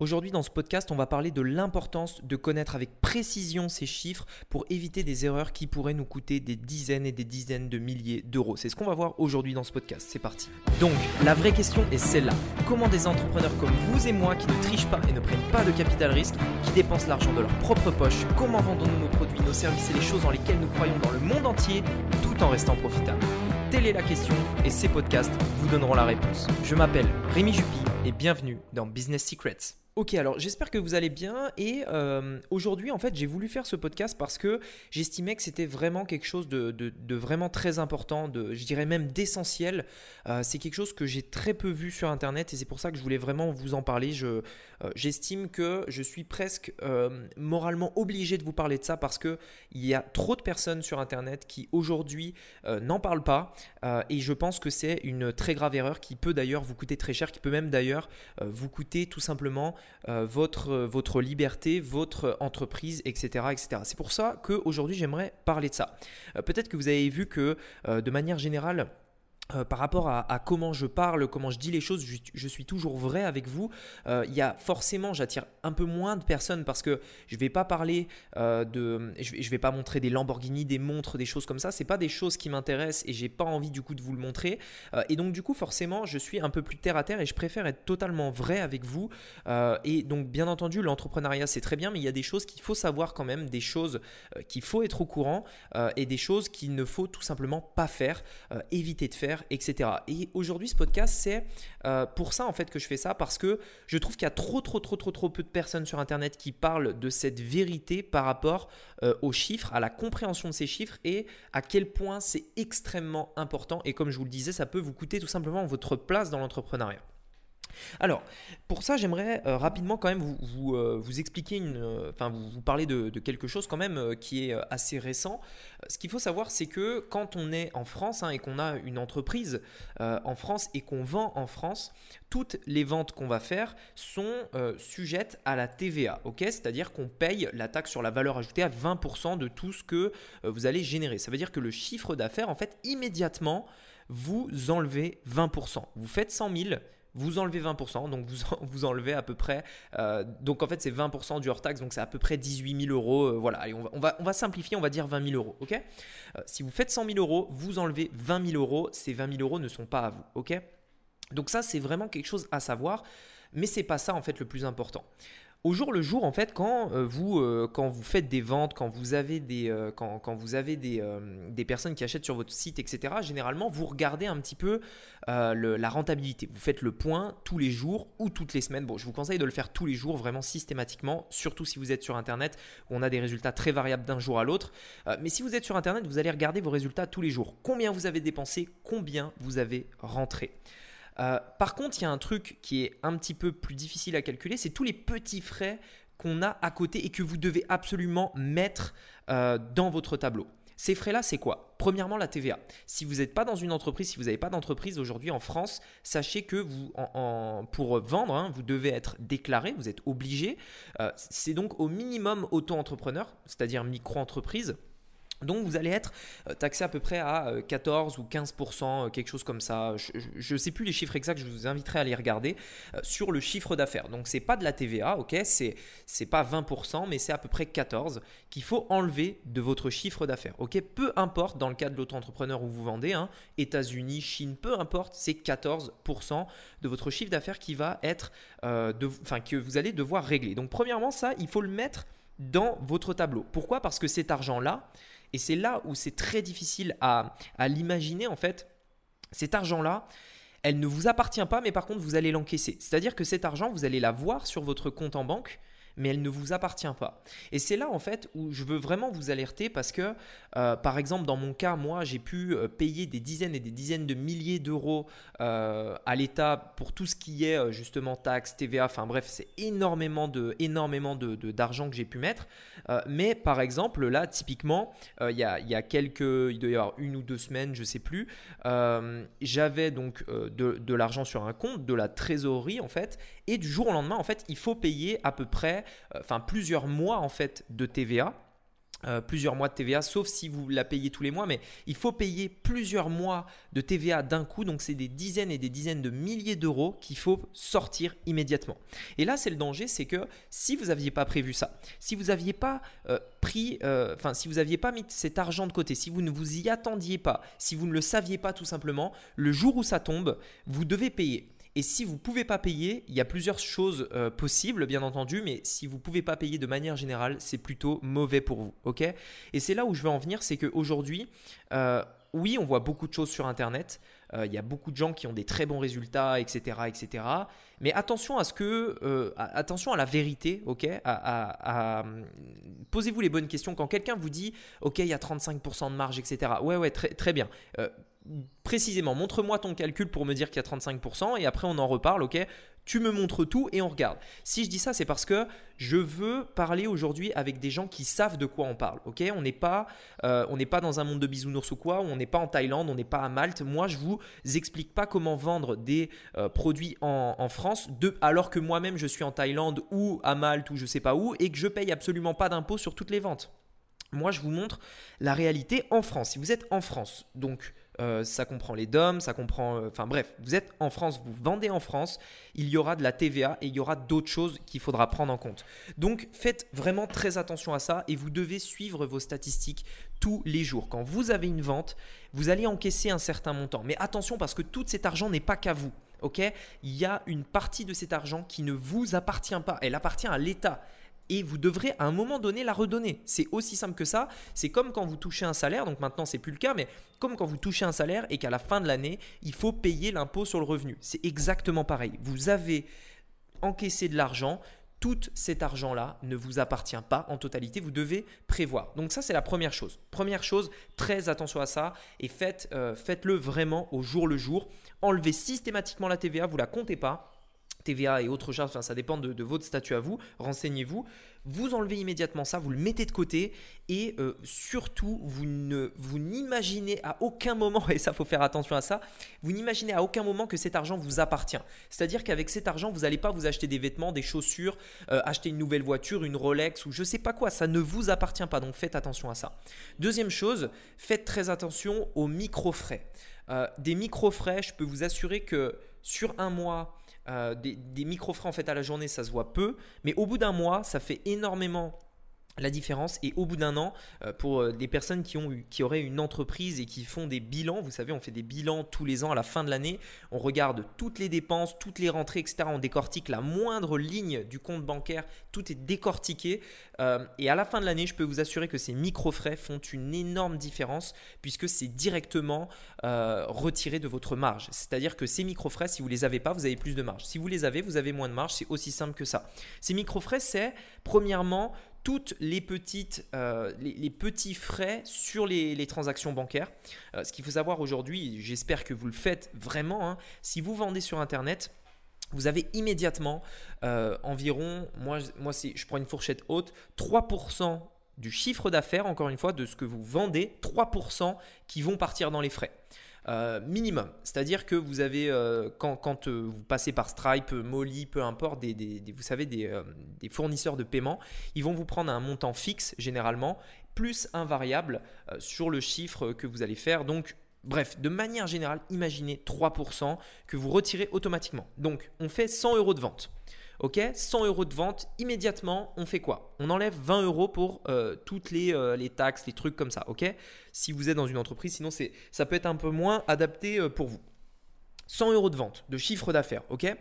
Aujourd'hui dans ce podcast, on va parler de l'importance de connaître avec précision ces chiffres pour éviter des erreurs qui pourraient nous coûter des dizaines et des dizaines de milliers d'euros. C'est ce qu'on va voir aujourd'hui dans ce podcast. C'est parti. Donc, la vraie question est celle-là. Comment des entrepreneurs comme vous et moi qui ne trichent pas et ne prennent pas de capital risque, qui dépensent l'argent de leur propre poche, comment vendons-nous nos produits, nos services et les choses dans lesquelles nous croyons dans le monde entier tout en restant profitables? Telle est la question et ces podcasts vous donneront la réponse. Je m'appelle Rémi Jupy et bienvenue dans Business Secrets. Ok, alors j'espère que vous allez bien et euh, aujourd'hui en fait j'ai voulu faire ce podcast parce que j'estimais que c'était vraiment quelque chose de, vraiment très important, de, je dirais même d'essentiel. Euh, c'est quelque chose que j'ai très peu vu sur internet et c'est pour ça que je voulais vraiment vous en parler. Je, euh, j'estime que je suis presque moralement obligé de vous parler de ça parce que il y a trop de personnes sur internet qui aujourd'hui n'en parlent pas et je pense que c'est une très grave erreur qui peut d'ailleurs vous coûter très cher, qui peut même d'ailleurs vous coûter tout simplement euh, votre, votre liberté, votre entreprise, etc. etc. C'est pour ça qu'aujourd'hui j'aimerais parler de ça. Euh, peut-être que vous avez vu que euh, de manière générale, euh, par rapport à, comment je parle, comment je dis les choses, je, suis toujours vrai avec vous. Euh, il y a forcément, j'attire un peu moins de personnes parce que je ne vais pas parler euh, de, je vais, vais pas montrer des Lamborghini, des montres, des choses comme ça. C'est pas des choses qui m'intéressent et j'ai pas envie du coup de vous le montrer. et donc du coup, forcément, je suis un peu plus terre à terre et je préfère être totalement vrai avec vous. et donc bien entendu, l'entrepreneuriat c'est très bien, mais il y a des choses qu'il faut savoir quand même, des choses qu'il faut être au courant et des choses qu'il ne faut tout simplement pas faire, éviter de faire etc. Et aujourd'hui, ce podcast, c'est euh, pour ça en fait que je fais ça parce que je trouve qu'il y a trop, trop, trop, trop, trop peu de personnes sur Internet qui parlent de cette vérité par rapport euh, aux chiffres, à la compréhension de ces chiffres et à quel point c'est extrêmement important. Et comme je vous le disais, ça peut vous coûter tout simplement votre place dans l'entrepreneuriat. Alors, pour ça, j'aimerais euh, rapidement quand même vous, euh, expliquer, euh, enfin vous, parler de, quelque chose quand même qui est assez récent. Ce qu'il faut savoir, c'est que quand on est en France hein, et qu'on a une entreprise en France et qu'on vend en France, toutes les ventes qu'on va faire sont sujettes à la TVA, ok? C'est-à-dire qu'on paye la taxe sur la valeur ajoutée à 20% de tout ce que vous allez générer. Ça veut dire que le chiffre d'affaires, en fait, immédiatement, vous enlevez 20%. Vous faites 100 000 vous enlevez 20%, donc vous, vous enlevez à peu près, euh, donc en fait c'est 20% du hors-taxe, donc c'est à peu près 18 000 euros, euh, voilà, on va, simplifier, on va dire 20 000 euros, ok? Euh, Si vous faites 100 000 euros, vous enlevez 20 000 euros, ces 20 000 euros ne sont pas à vous, ok? Donc ça c'est vraiment quelque chose à savoir, mais c'est pas ça en fait le plus important au jour le jour, en fait, quand, euh, vous, euh, quand vous faites des ventes, quand vous avez, des, euh, quand, quand, vous avez des, des, personnes qui achètent sur votre site, etc., généralement, vous regardez un petit peu la rentabilité. Vous faites le point tous les jours ou toutes les semaines. Bon, je vous conseille de le faire tous les jours, vraiment systématiquement, surtout si vous êtes sur Internet, où on a des résultats très variables d'un jour à l'autre. mais si vous êtes sur Internet, vous allez regarder vos résultats tous les jours. Combien vous avez dépensé, combien vous avez rentré. Euh, par contre, il y a un truc qui est un petit peu plus difficile à calculer, c'est tous les petits frais qu'on a à côté et que vous devez absolument mettre euh, dans votre tableau. Ces frais-là, c'est quoi? Premièrement, la TVA. Si vous n'êtes pas dans une entreprise, si vous n'avez pas d'entreprise aujourd'hui en France, sachez que vous, pour vendre, hein, vous devez être déclaré, vous êtes obligé. Euh, c'est donc au minimum auto-entrepreneur, c'est-à-dire micro-entreprise. Donc vous allez être euh, taxé à peu près à 14 euh, ou 15%, euh, quelque chose comme ça. Je ne sais plus les chiffres exacts, je vous inviterai à les regarder sur le chiffre d'affaires. Donc c'est pas de la TVA, ok C'est pas 20%, mais c'est à peu près 14 qu'il faut enlever de votre chiffre d'affaires, ok Peu importe dans le cas de l'auto-entrepreneur où vous vendez, hein, États-Unis, Chine, peu importe, c'est 14% de votre chiffre d'affaires qui va être, enfin que vous allez devoir régler. Donc premièrement ça, il faut le mettre dans votre tableau. Pourquoi? Parce que cet argent-là, et c'est là où c'est très difficile à, l'imaginer en fait. Cet argent-là, elle ne vous appartient pas, mais par contre, vous allez l'encaisser. C'est-à-dire que cet argent, vous allez l'avoir sur votre compte en banque, mais elle ne vous appartient pas. Et c'est là en fait où je veux vraiment vous alerter parce que, euh, par exemple, dans mon cas, moi, j'ai pu euh, payer des dizaines et des dizaines de milliers d'euros euh, à l'État pour tout ce qui est justement taxes, TVA, enfin bref, c'est énormément de énormément de, d'argent que j'ai pu mettre. mais par exemple, là, typiquement, il y, a, y a quelques, il doit y avoir une ou deux semaines, je sais plus, j'avais donc de, de l'argent sur un compte, de la trésorerie en fait, et du jour au lendemain, en fait, il faut payer à peu près, enfin plusieurs mois en fait de TVA. euh, plusieurs mois de TVA, sauf si vous la payez tous les mois, mais il faut payer plusieurs mois de TVA d'un coup, donc c'est des dizaines et des dizaines de milliers d'euros qu'il faut sortir immédiatement. Et là, c'est le danger, c'est que si vous n'aviez pas prévu ça, si vous n'aviez pas euh, pris, euh, enfin, si vous n'aviez pas mis cet argent de côté, si vous ne vous y attendiez pas, si vous ne le saviez pas tout simplement, le jour où ça tombe, vous devez payer. Et si vous ne pouvez pas payer, il y a plusieurs choses euh, possibles, bien entendu, mais si vous ne pouvez pas payer de manière générale, c'est plutôt mauvais pour vous. ok? Et c'est là où je veux en venir, c'est qu'aujourd'hui, euh, oui, on voit beaucoup de choses sur Internet. Euh, il y a beaucoup de gens qui ont des très bons résultats, etc., etc. Mais attention à ce que, attention à la vérité, ok? Posez-vous les bonnes questions quand quelqu'un vous dit, ok, il y a 35% de marge, etc. Ouais, ouais, très, très bien précisément, montre-moi ton calcul pour me dire qu'il y a 35% et après on en reparle, ok? Tu me montres tout et on regarde. Si je dis ça, c'est parce que je veux parler aujourd'hui avec des gens qui savent de quoi on parle, ok? On n'est pas, euh, on n'est pas dans un monde de bisounours ou quoi, on n'est pas en Thaïlande, on n'est pas à Malte. Moi, je vous explique pas comment vendre des euh, produits en, France, alors que moi-même je suis en Thaïlande ou à Malte ou je sais pas où et que je paye absolument pas d'impôts sur toutes les ventes. Moi, je vous montre la réalité en France. Si vous êtes en France, donc euh, ça comprend les DOM, ça comprend... Euh, enfin bref, vous êtes en France, vous vendez en France, il y aura de la TVA et il y aura d'autres choses qu'il faudra prendre en compte. Donc faites vraiment très attention à ça et vous devez suivre vos statistiques tous les jours. Quand vous avez une vente, vous allez encaisser un certain montant. Mais attention parce que tout cet argent n'est pas qu'à vous. Ok? Il y a une partie de cet argent qui ne vous appartient pas. Elle appartient à l'État et vous devrez à un moment donné la redonner. C'est aussi simple que ça. C'est comme quand vous touchez un salaire, donc maintenant c'est plus le cas, mais comme quand vous touchez un salaire et qu'à la fin de l'année, il faut payer l'impôt sur le revenu. C'est exactement pareil. Vous avez encaissé de l'argent, tout cet argent-là ne vous appartient pas en totalité, vous devez prévoir. Donc ça, c'est la première chose. Première chose, très attention à ça et faites, euh, faites-le vraiment au jour le jour. Enlevez systématiquement la TVA, vous la comptez pas. TVA et autres charges, ça dépend de, votre statut à vous, renseignez-vous. Vous enlevez immédiatement ça, vous le mettez de côté et euh, surtout, vous ne vous n'imaginez à aucun moment, et ça faut faire attention à ça, vous n'imaginez à aucun moment que cet argent vous appartient. C'est-à-dire qu'avec cet argent, vous n'allez pas vous acheter des vêtements, des chaussures, euh, acheter une nouvelle voiture, une Rolex ou je sais pas quoi, ça ne vous appartient pas, donc faites attention à ça. Deuxième chose, faites très attention aux micro-frais. Euh, des micro-frais, je peux vous assurer que sur un mois, euh, des, micro-frais en fait à la journée, ça se voit peu, mais au bout d'un mois, ça fait énormément la différence. Et au bout d'un an euh, pour euh, des personnes qui auraient une entreprise et qui font des bilans vous savez on fait des bilans tous les ans à la fin de l'année on regarde toutes les dépenses toutes les rentrées etc on décortique la moindre ligne du compte bancaire tout est décortiqué. Euh, et à la fin de l'année je peux vous assurer que ces micro frais font une énorme différence puisque c'est directement retiré de votre marge. C'est à dire que ces micro frais si vous les avez pas vous avez plus de marge. Si vous les avez vous avez moins de marge. C'est aussi simple que ça. Ces micro frais c'est premièrement toutes les, petites, euh, les, petits frais sur les, transactions bancaires. Euh, ce qu'il faut savoir aujourd'hui, j'espère que vous le faites vraiment, hein, si vous vendez sur Internet, vous avez immédiatement euh, environ, moi, moi je prends une fourchette haute, 3% du chiffre d'affaires, encore une fois, de ce que vous vendez, 3% qui vont partir dans les frais. Euh, minimum. C'est-à-dire que vous avez, euh, quand, euh, vous passez par Stripe, Molly, peu importe, des, vous savez, des, fournisseurs de paiement, ils vont vous prendre un montant fixe généralement, plus un variable sur le chiffre que vous allez faire. Donc, bref, de manière générale, imaginez 3% que vous retirez automatiquement. Donc, on fait 100 euros de vente. Ok, 100 euros de vente, immédiatement, on fait quoi? On enlève 20 euros pour euh, toutes les, euh, les, taxes, les trucs comme ça. Ok, si vous êtes dans une entreprise, sinon c'est, ça peut être un peu moins adapté euh, pour vous. 100 euros de vente, de chiffre d'affaires. Ok,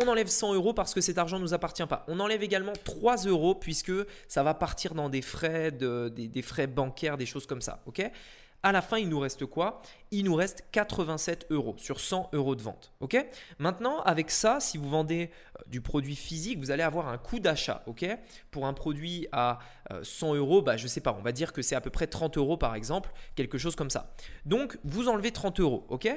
on enlève 100 euros parce que cet argent ne nous appartient pas. On enlève également 3 euros puisque ça va partir dans des frais, de, des, des frais bancaires, des choses comme ça. Ok? À la fin, il nous reste quoi? Il nous reste 87 euros sur 100 euros de vente. Ok? Maintenant, avec ça, si vous vendez euh, du produit physique, vous allez avoir un coût d'achat. Ok? Pour un produit à 100 euh, euros, bah, je ne sais pas, on va dire que c'est à peu près 30 euros par exemple, quelque chose comme ça. Donc, vous enlevez 30 euros. Ok?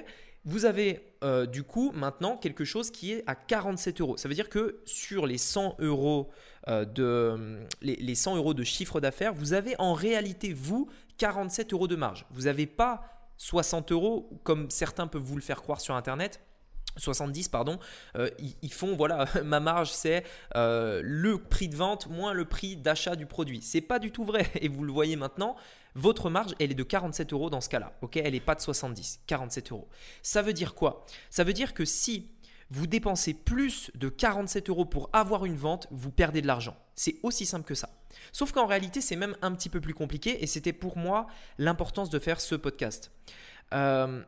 Vous avez euh, du coup maintenant quelque chose qui est à 47 euros. Ça veut dire que sur les 100 euros de, les 100 euros de chiffre d'affaires, vous avez en réalité, vous, 47 euros de marge. Vous n'avez pas 60 euros comme certains peuvent vous le faire croire sur Internet. 70 pardon, euh, ils, font voilà ma marge c'est euh, le prix de vente moins le prix d'achat du produit. C'est pas du tout vrai et vous le voyez maintenant. Votre marge elle est de 47 euros dans ce cas-là, ok Elle n'est pas de 70, 47 euros. Ça veut dire quoi? Ça veut dire que si vous dépensez plus de 47 euros pour avoir une vente, vous perdez de l'argent. C'est aussi simple que ça. Sauf qu'en réalité, c'est même un petit peu plus compliqué et c'était pour moi l'importance de faire ce podcast. Euh,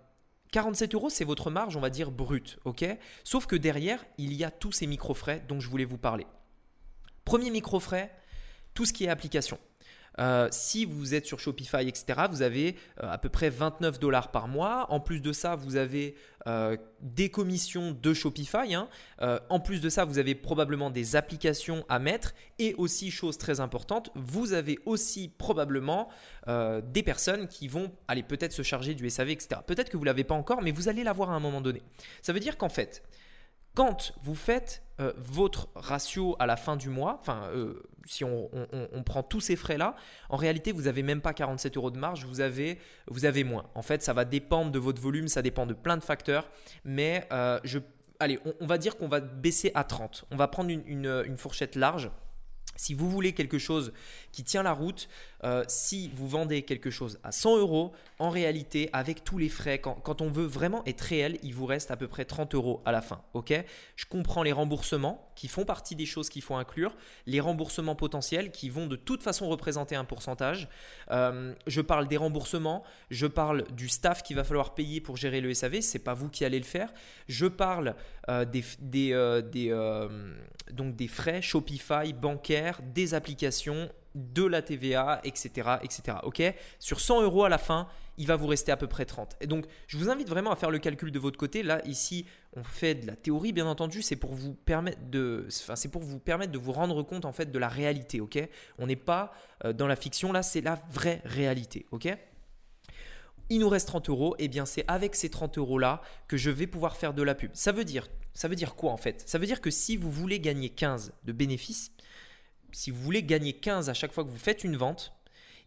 47 euros, c'est votre marge, on va dire, brute, ok? Sauf que derrière, il y a tous ces micro-frais dont je voulais vous parler. Premier micro-frais, tout ce qui est application. Euh, si vous êtes sur Shopify, etc., vous avez euh, à peu près 29 dollars par mois. En plus de ça, vous avez euh, des commissions de Shopify. Hein. en plus de ça, vous avez probablement des applications à mettre. Et aussi, chose très importante, vous avez aussi probablement des personnes qui vont aller peut-être se charger du SAV, etc. Peut-être que vous ne l'avez pas encore, mais vous allez l'avoir à un moment donné. Ça veut dire qu'en fait, quand vous faites euh, votre ratio à la fin du mois, euh, si on, prend tous ces frais-là, en réalité, vous n'avez même pas 47 euros de marge, vous avez, moins. En fait, ça va dépendre de votre volume, ça dépend de plein de facteurs, mais euh, allez, on, va dire qu'on va baisser à 30. On va prendre une fourchette large. Si vous voulez quelque chose qui tient la route, euh, si vous vendez quelque chose à 100 euros, en réalité, avec tous les frais, quand, on veut vraiment être réel, il vous reste à peu près 30 euros à la fin. Ok? Je comprends les remboursements qui font partie des choses qu'il faut inclure, les remboursements potentiels qui vont de toute façon représenter un pourcentage. Euh, je parle des remboursements, je parle du staff qu'il va falloir payer pour gérer le SAV, c'est pas vous qui allez le faire. Je parle euh, donc des frais Shopify, bancaires, des applications de la TVA, etc. etc. Ok? Sur 100 euros à la fin, il va vous rester à peu près 30. Et donc, je vous invite vraiment à faire le calcul de votre côté. Là, ici, on fait de la théorie, bien entendu. C'est pour vous permettre de, enfin, c'est pour vous permettre de vous rendre compte en fait de la réalité. Ok? On n'est pas euh, dans la fiction. Là, c'est la vraie réalité. Ok? Il nous reste 30 euros, et eh bien c'est avec ces 30 euros là que je vais pouvoir faire de la pub. Ça veut dire, ça veut dire quoi en fait? Ça veut dire que si vous voulez gagner 15 de bénéfices, si vous voulez gagner 15 à chaque fois que vous faites une vente,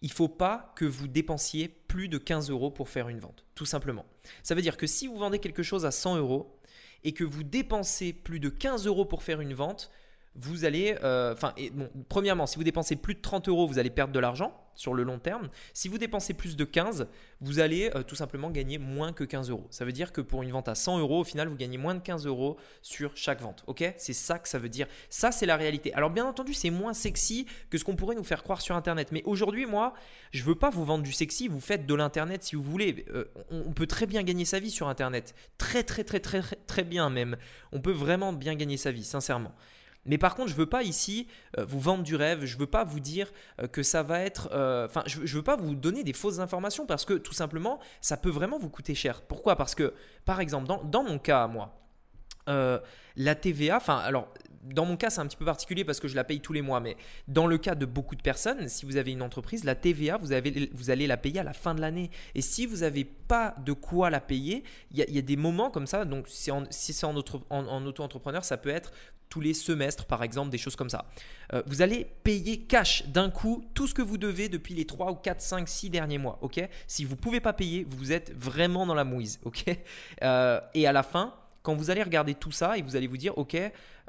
il ne faut pas que vous dépensiez plus de 15 euros pour faire une vente, tout simplement. Ça veut dire que si vous vendez quelque chose à 100 euros et que vous dépensez plus de 15 euros pour faire une vente, vous allez, euh, enfin, bon, premièrement, si vous dépensez plus de 30 euros, vous allez perdre de l'argent sur le long terme. Si vous dépensez plus de 15, vous allez euh, tout simplement gagner moins que 15 euros. Ça veut dire que pour une vente à 100 euros, au final, vous gagnez moins de 15 euros sur chaque vente. Ok? C'est ça que ça veut dire. Ça, c'est la réalité. Alors, bien entendu, c'est moins sexy que ce qu'on pourrait nous faire croire sur Internet. Mais aujourd'hui, moi, je veux pas vous vendre du sexy. Vous faites de l'Internet si vous voulez. Euh, on peut très bien gagner sa vie sur Internet. Très, très, très, très, très bien même. On peut vraiment bien gagner sa vie, sincèrement. Mais par contre, je ne veux pas ici euh, vous vendre du rêve, je ne veux pas vous dire euh, que ça va être... Euh, enfin, je ne veux pas vous donner des fausses informations parce que tout simplement, ça peut vraiment vous coûter cher. Pourquoi? Parce que, par exemple, dans, dans mon cas, moi, la TVA, enfin, alors dans mon cas, c'est un petit peu particulier parce que je la paye tous les mois, mais dans le cas de beaucoup de personnes, si vous avez une entreprise, la TVA, vous, avez, vous allez la payer à la fin de l'année. Et si vous n'avez pas de quoi la payer, il y, a des moments comme ça, donc si c'est en, en auto-entrepreneur, ça peut être tous les semestres, par exemple, des choses comme ça. Euh, vous allez payer cash d'un coup tout ce que vous devez depuis les 3 ou 4, 5, 6 derniers mois. ok? Si vous ne pouvez pas payer, vous êtes vraiment dans la mouise. ok? Euh, et à la fin, quand vous allez regarder tout ça et vous allez vous dire, ok,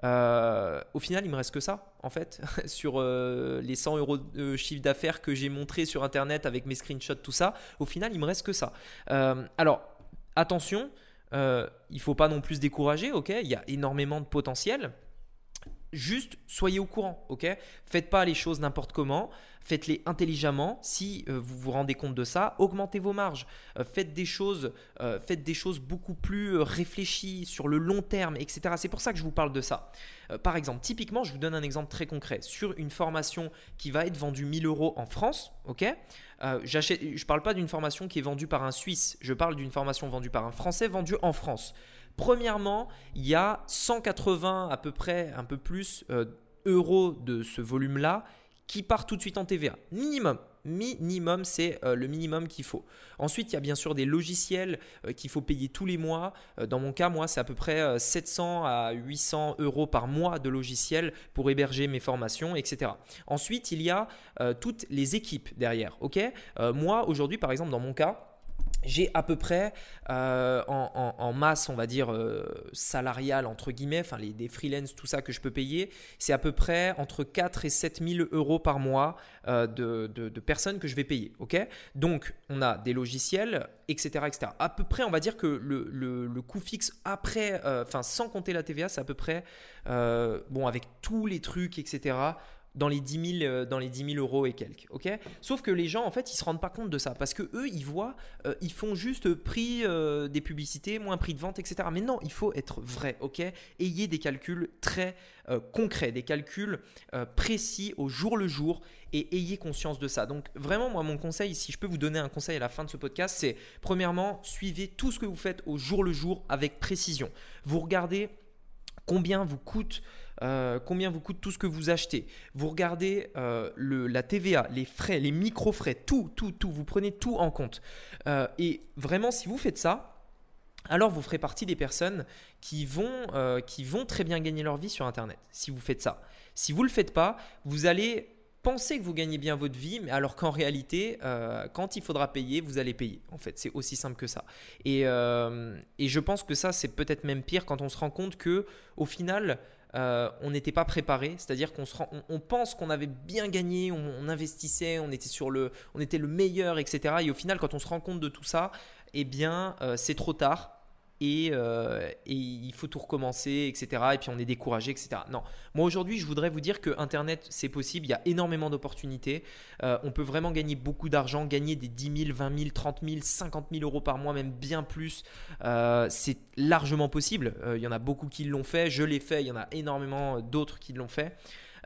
euh, au final, il me reste que ça, en fait, sur les 100 euros de chiffre d'affaires que j'ai montré sur Internet avec mes screenshots, tout ça. Au final, il me reste que ça. alors, attention, il ne faut pas non plus se décourager, ok Il y a énormément de potentiel. Juste soyez au courant, ok? Faites pas les choses n'importe comment, faites-les intelligemment. Si euh, vous vous rendez compte de ça, augmentez vos marges, euh, faites des choses, euh, faites des choses beaucoup plus réfléchies sur le long terme, etc. C'est pour ça que je vous parle de ça. par exemple, typiquement, je vous donne un exemple très concret sur une formation qui va être vendue 1000 euros en France, ok? Je ne parle pas d'une formation qui est vendue par un Suisse, je parle d'une formation vendue par un Français vendue en France. Premièrement, il y a 180 à peu près, un peu plus, euh, euros de ce volume-là qui part tout de suite en TVA. Minimum. Minimum, c'est euh, le minimum qu'il faut. Ensuite, il y a bien sûr des logiciels euh, qu'il faut payer tous les mois. dans mon cas, moi, c'est à peu près 700 à 800 euros par mois de logiciels pour héberger mes formations, etc. Ensuite, il y a toutes les équipes derrière. Moi, aujourd'hui, par exemple, dans mon cas, j'ai à peu près euh, en, masse, on va dire, euh, salariale, entre guillemets, les, des freelance, tout ça que je peux payer, c'est à peu près entre 4 et 7 000 euros par mois euh, de, personnes que je vais payer. ok? Donc, on a des logiciels, etc., etc. À peu près, on va dire que le, le, le coût fixe après, enfin sans compter la TVA, c'est à peu près, bon, avec tous les trucs, etc., dans les 10 000, euh, dans les 10 euros et quelques. ok? Sauf que les gens, en fait, ils se rendent pas compte de ça parce que eux, ils voient, euh, ils font juste prix euh, des publicités, moins prix de vente, etc. Mais non, il faut être vrai. ok? Ayez des calculs très concrets, des calculs précis au jour le jour et ayez conscience de ça. Donc, vraiment, moi, mon conseil, si je peux vous donner un conseil à la fin de ce podcast, c'est premièrement, suivez tout ce que vous faites au jour le jour avec précision. Vous regardez combien vous coûte euh, combien vous coûte tout ce que vous achetez. Vous regardez euh, la TVA, les frais, les micro-frais, tout, tout, tout. Vous prenez tout en compte. Euh, et vraiment, si vous faites ça, alors vous ferez partie des personnes qui vont, qui vont très bien gagner leur vie sur Internet, si vous faites ça. Si vous ne le faites pas, vous allez penser que vous gagnez bien votre vie, mais alors qu'en réalité, quand il faudra payer, vous allez payer. En fait, c'est aussi simple que ça. Et, et je pense que ça, c'est peut-être même pire quand on se rend compte que, au final, euh, on n'était pas préparé, c'est-à-dire qu'on on, pense qu'on avait bien gagné, on, investissait, on était sur le, on était le meilleur, etc. Et au final, quand on se rend compte de tout ça, eh bien, euh, c'est trop tard. Euh, et, il faut tout recommencer, etc. Et puis on est découragé, etc. Non, moi aujourd'hui, je voudrais vous dire que Internet, c'est possible, il y a énormément d'opportunités. Euh, on peut vraiment gagner beaucoup d'argent, gagner des 10 000, 20 000, 30 000, 50 000 euros par mois, même bien plus. Euh, c'est largement possible. il y en a beaucoup qui l'ont fait, je l'ai fait, il y en a énormément d'autres qui l'ont fait.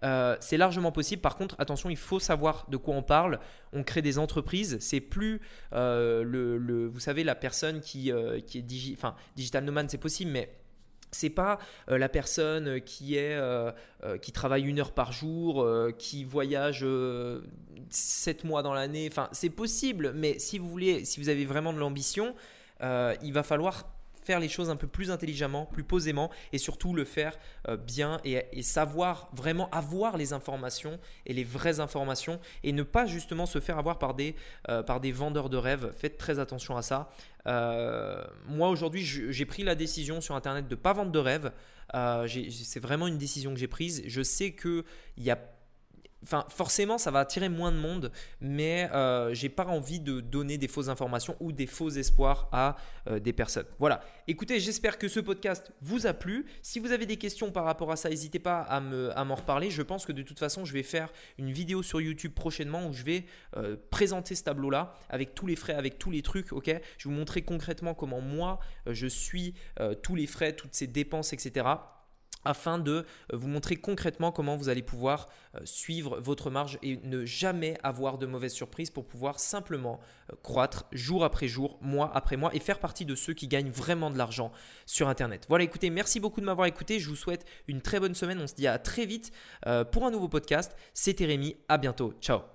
Euh, c'est largement possible. Par contre, attention, il faut savoir de quoi on parle. On crée des entreprises. C'est plus euh, le, vous savez, la personne qui, euh, qui est digital nomade, c'est possible, mais c'est pas la personne qui est qui travaille une heure par jour, qui voyage sept mois dans l'année. Enfin, c'est possible, mais si vous voulez, si vous avez vraiment de l'ambition, il va falloir faire les choses un peu plus intelligemment, plus posément et surtout le faire euh, bien et, savoir vraiment avoir les informations et les vraies informations et ne pas justement se faire avoir par des, euh, par des vendeurs de rêves. Faites très attention à ça. Euh, moi aujourd'hui, j'ai pris la décision sur Internet de ne pas vendre de rêves. c'est vraiment une décision que j'ai prise. Je sais qu'il y a Enfin, forcément, ça va attirer moins de monde, mais euh, j'ai pas envie de donner des fausses informations ou des faux espoirs à euh, des personnes. Voilà. Écoutez, j'espère que ce podcast vous a plu. Si vous avez des questions par rapport à ça, n'hésitez pas à m'en reparler. Je pense que de toute façon, je vais faire une vidéo sur YouTube prochainement où je vais euh, présenter ce tableau-là avec tous les frais, avec tous les trucs. Ok? Je vais vous montrer concrètement comment moi je suis tous les frais, toutes ces dépenses, etc afin de euh, vous montrer concrètement comment vous allez pouvoir euh, suivre votre marge et ne jamais avoir de mauvaises surprises pour pouvoir simplement euh, croître jour après jour, mois après mois et faire partie de ceux qui gagnent vraiment de l'argent sur Internet. Voilà, écoutez, merci beaucoup de m'avoir écouté. Je vous souhaite une très bonne semaine. On se dit à très vite pour un nouveau podcast. C'était Rémi. À bientôt. Ciao.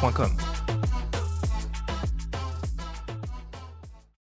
Francesinfo.com